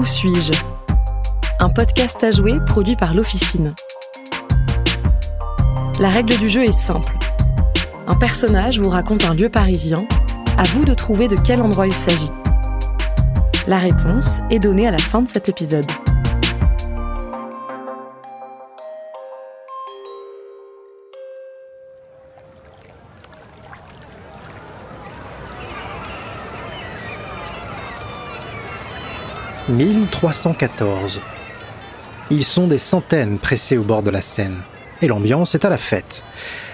Où suis-je? Un podcast à jouer produit par l'Officine. La règle du jeu est simple. Un personnage vous raconte un lieu parisien, à vous de trouver de quel endroit il s'agit. La réponse est donnée à la fin de cet épisode. « 1314. Ils sont des centaines pressés au bord de la Seine, et l'ambiance est à la fête.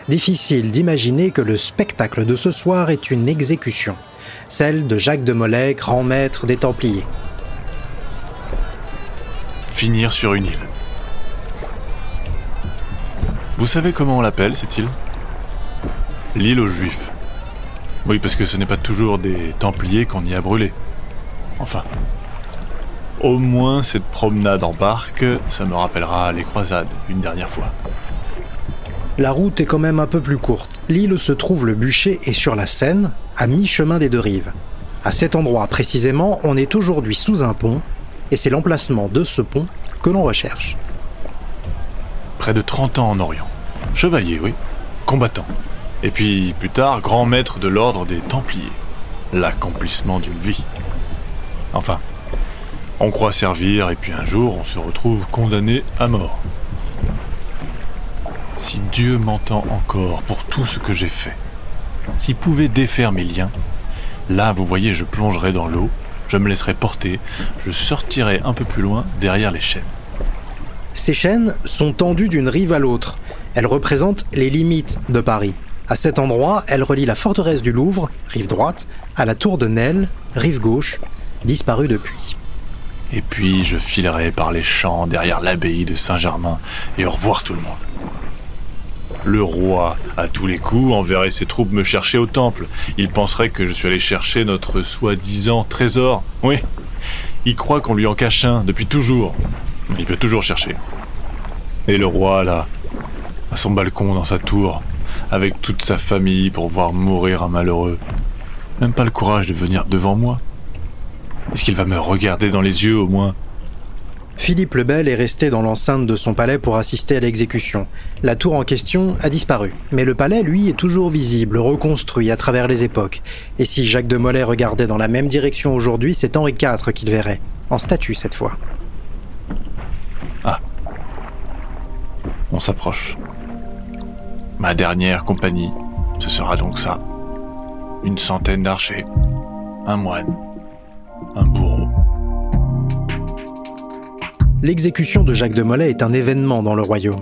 Difficile d'imaginer que le spectacle de ce soir est une exécution, celle de Jacques de Molay, grand maître des Templiers. Finir sur une île. Vous savez comment on l'appelle cette île? L'île aux Juifs. Oui, parce que ce n'est pas toujours des Templiers qu'on y a brûlé. Enfin. Au moins cette promenade en barque, ça me rappellera les croisades une dernière fois. La route est quand même un peu plus courte. L'île où se trouve le bûcher est sur la Seine, à mi-chemin des deux rives. À cet endroit précisément, on est aujourd'hui sous un pont, et c'est l'emplacement de ce pont que l'on recherche. Près de 30 ans en Orient. Chevalier, oui. Combattant. Et puis, plus tard, grand maître de l'ordre des Templiers. L'accomplissement d'une vie. Enfin, on croit servir, et puis un jour, on se retrouve condamné à mort. Si Dieu m'entend encore pour tout ce que j'ai fait, s'il pouvait défaire mes liens, là, vous voyez, je plongerai dans l'eau, je me laisserai porter, je sortirai un peu plus loin derrière les chaînes. Ces chaînes sont tendues d'une rive à l'autre. Elles représentent les limites de Paris. À cet endroit, elles relient la forteresse du Louvre, rive droite, à la tour de Nesle, rive gauche, disparue depuis. Et puis je filerai par les champs derrière l'abbaye de Saint-Germain et au revoir tout le monde. Le roi, à tous les coups, enverrait ses troupes me chercher au temple. Il penserait que je suis allé chercher notre soi-disant trésor. Oui, il croit qu'on lui en cache un depuis toujours. Il peut toujours chercher. Et le roi, là, à son balcon dans sa tour, avec toute sa famille pour voir mourir un malheureux. Même pas le courage de venir devant moi. Est-ce qu'il va me regarder dans les yeux au moins Philippe le Bel est resté dans l'enceinte de son palais pour assister à l'exécution. La tour en question a disparu, mais le palais, lui, est toujours visible, reconstruit à travers les époques. Et si Jacques de Molay regardait dans la même direction aujourd'hui, c'est Henri IV qu'il verrait, en statue cette fois. Ah. On s'approche. Ma dernière compagnie, ce sera donc ça. Une centaine d'archers, un moine, un bourreau. L'exécution de Jacques de Molay est un événement dans le royaume.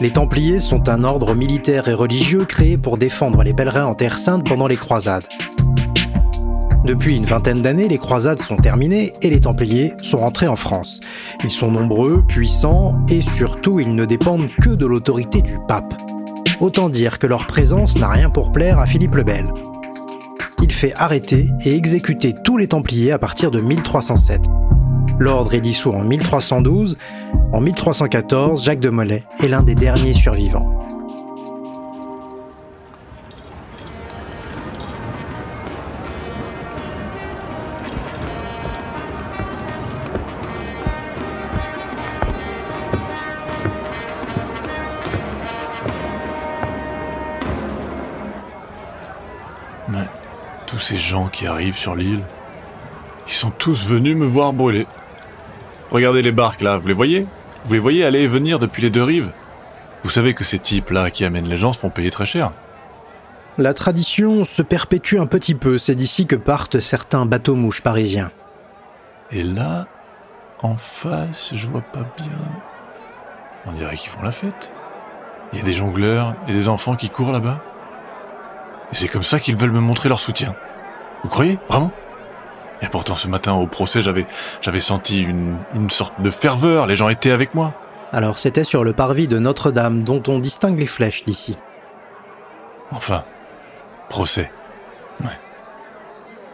Les Templiers sont un ordre militaire et religieux créé pour défendre les pèlerins en Terre Sainte pendant les croisades. Depuis une vingtaine d'années, les croisades sont terminées et les Templiers sont rentrés en France. Ils sont nombreux, puissants et surtout ils ne dépendent que de l'autorité du pape. Autant dire que leur présence n'a rien pour plaire à Philippe le Bel. Il fait arrêter et exécuter tous les Templiers à partir de 1307. L'ordre est dissous en 1312. En 1314, Jacques de Molay est l'un des derniers survivants. Tous ces gens qui arrivent sur l'île, ils sont tous venus me voir brûler. Regardez les barques là, vous les voyez? Vous les voyez aller et venir depuis les deux rives? Vous savez que ces types-là qui amènent les gens se font payer très cher. La tradition se perpétue un petit peu, c'est d'ici que partent certains bateaux-mouches parisiens. Et là, en face, je vois pas bien. On dirait qu'ils font la fête. Il y a des jongleurs et des enfants qui courent là-bas. Et c'est comme ça qu'ils veulent me montrer leur soutien. Vous croyez Vraiment? Et pourtant ce matin au procès, j'avais j'avais senti une, une sorte de ferveur, les gens étaient avec moi. Alors c'était sur le parvis de Notre-Dame dont on distingue les flèches d'ici. Enfin, procès. Ouais.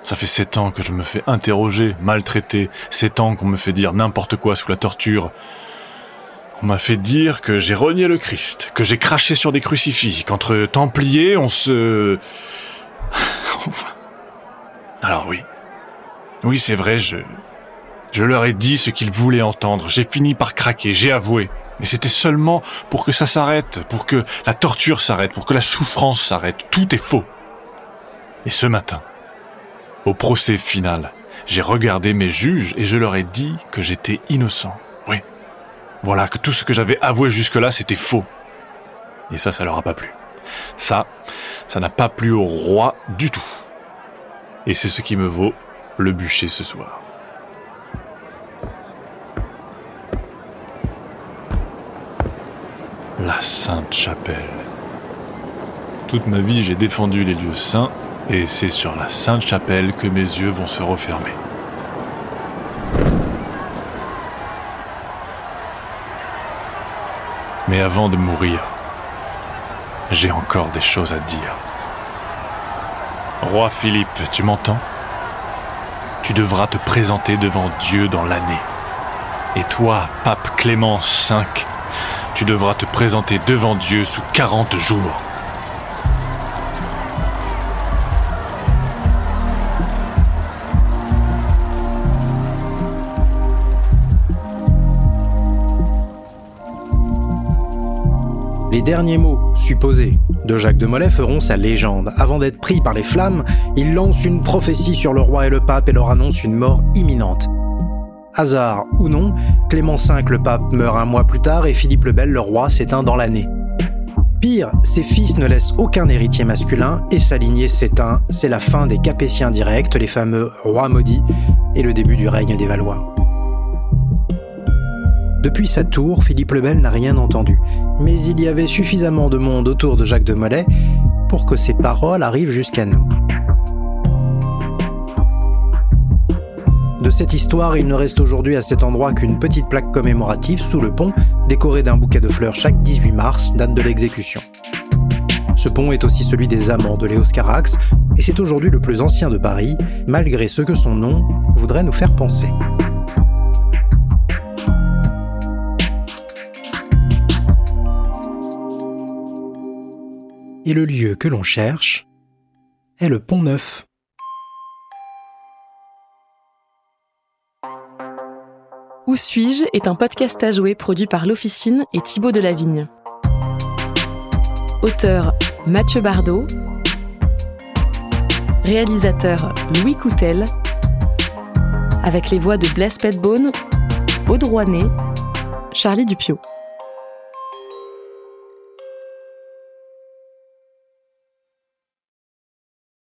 Ça fait sept ans que je me fais interroger, maltraiter, sept ans qu'on me fait dire n'importe quoi sous la torture. On m'a fait dire que j'ai renié le Christ, que j'ai craché sur des crucifix, qu'entre Templiers, on se... enfin... Alors oui. Oui, c'est vrai, je... Je leur ai dit ce qu'ils voulaient entendre. J'ai fini par craquer, j'ai avoué. Mais c'était seulement pour que ça s'arrête, pour que la torture s'arrête, pour que la souffrance s'arrête. Tout est faux. Et ce matin, au procès final, j'ai regardé mes juges et je leur ai dit que j'étais innocent. Oui. Voilà, que tout ce que j'avais avoué jusque-là, c'était faux. Et ça, ça leur a pas plu. Ça, ça n'a pas plu au roi du tout. Et c'est ce qui me vaut le bûcher ce soir. La Sainte Chapelle. Toute ma vie, j'ai défendu les lieux saints, et c'est sur la Sainte Chapelle que mes yeux vont se refermer. Mais avant de mourir, j'ai encore des choses à dire. Roi Philippe, tu m'entends? Tu devras te présenter devant Dieu dans l'année. Et toi, pape Clément V, tu devras te présenter devant Dieu sous 40 jours. Les derniers mots, supposés, de Jacques de Molay feront sa légende. Avant d'être pris par les flammes, il lance une prophétie sur le roi et le pape et leur annonce une mort imminente. Hasard ou non, Clément V le pape meurt un mois plus tard et Philippe le Bel le roi s'éteint dans l'année. Pire, ses fils ne laissent aucun héritier masculin et sa lignée s'éteint. C'est la fin des Capétiens directs, les fameux rois maudits, et le début du règne des Valois. Depuis sa tour, Philippe le Bel n'a rien entendu, mais il y avait suffisamment de monde autour de Jacques de Molay pour que ses paroles arrivent jusqu'à nous. De cette histoire, il ne reste aujourd'hui à cet endroit qu'une petite plaque commémorative sous le pont, décorée d'un bouquet de fleurs chaque 18 mars, date de l'exécution. Ce pont est aussi celui des amants de Léos Carax, et c'est aujourd'hui le plus ancien de Paris, malgré ce que son nom voudrait nous faire penser. Et le lieu que l'on cherche est le Pont Neuf. Où suis-je est un podcast à jouer produit par l'Officine et Thibaut Delavigne. Auteur Mathieu Bardot. Réalisateur Louis Coutel. Avec les voix de Blaise Petbone, Rouanet, Charlie Dupio.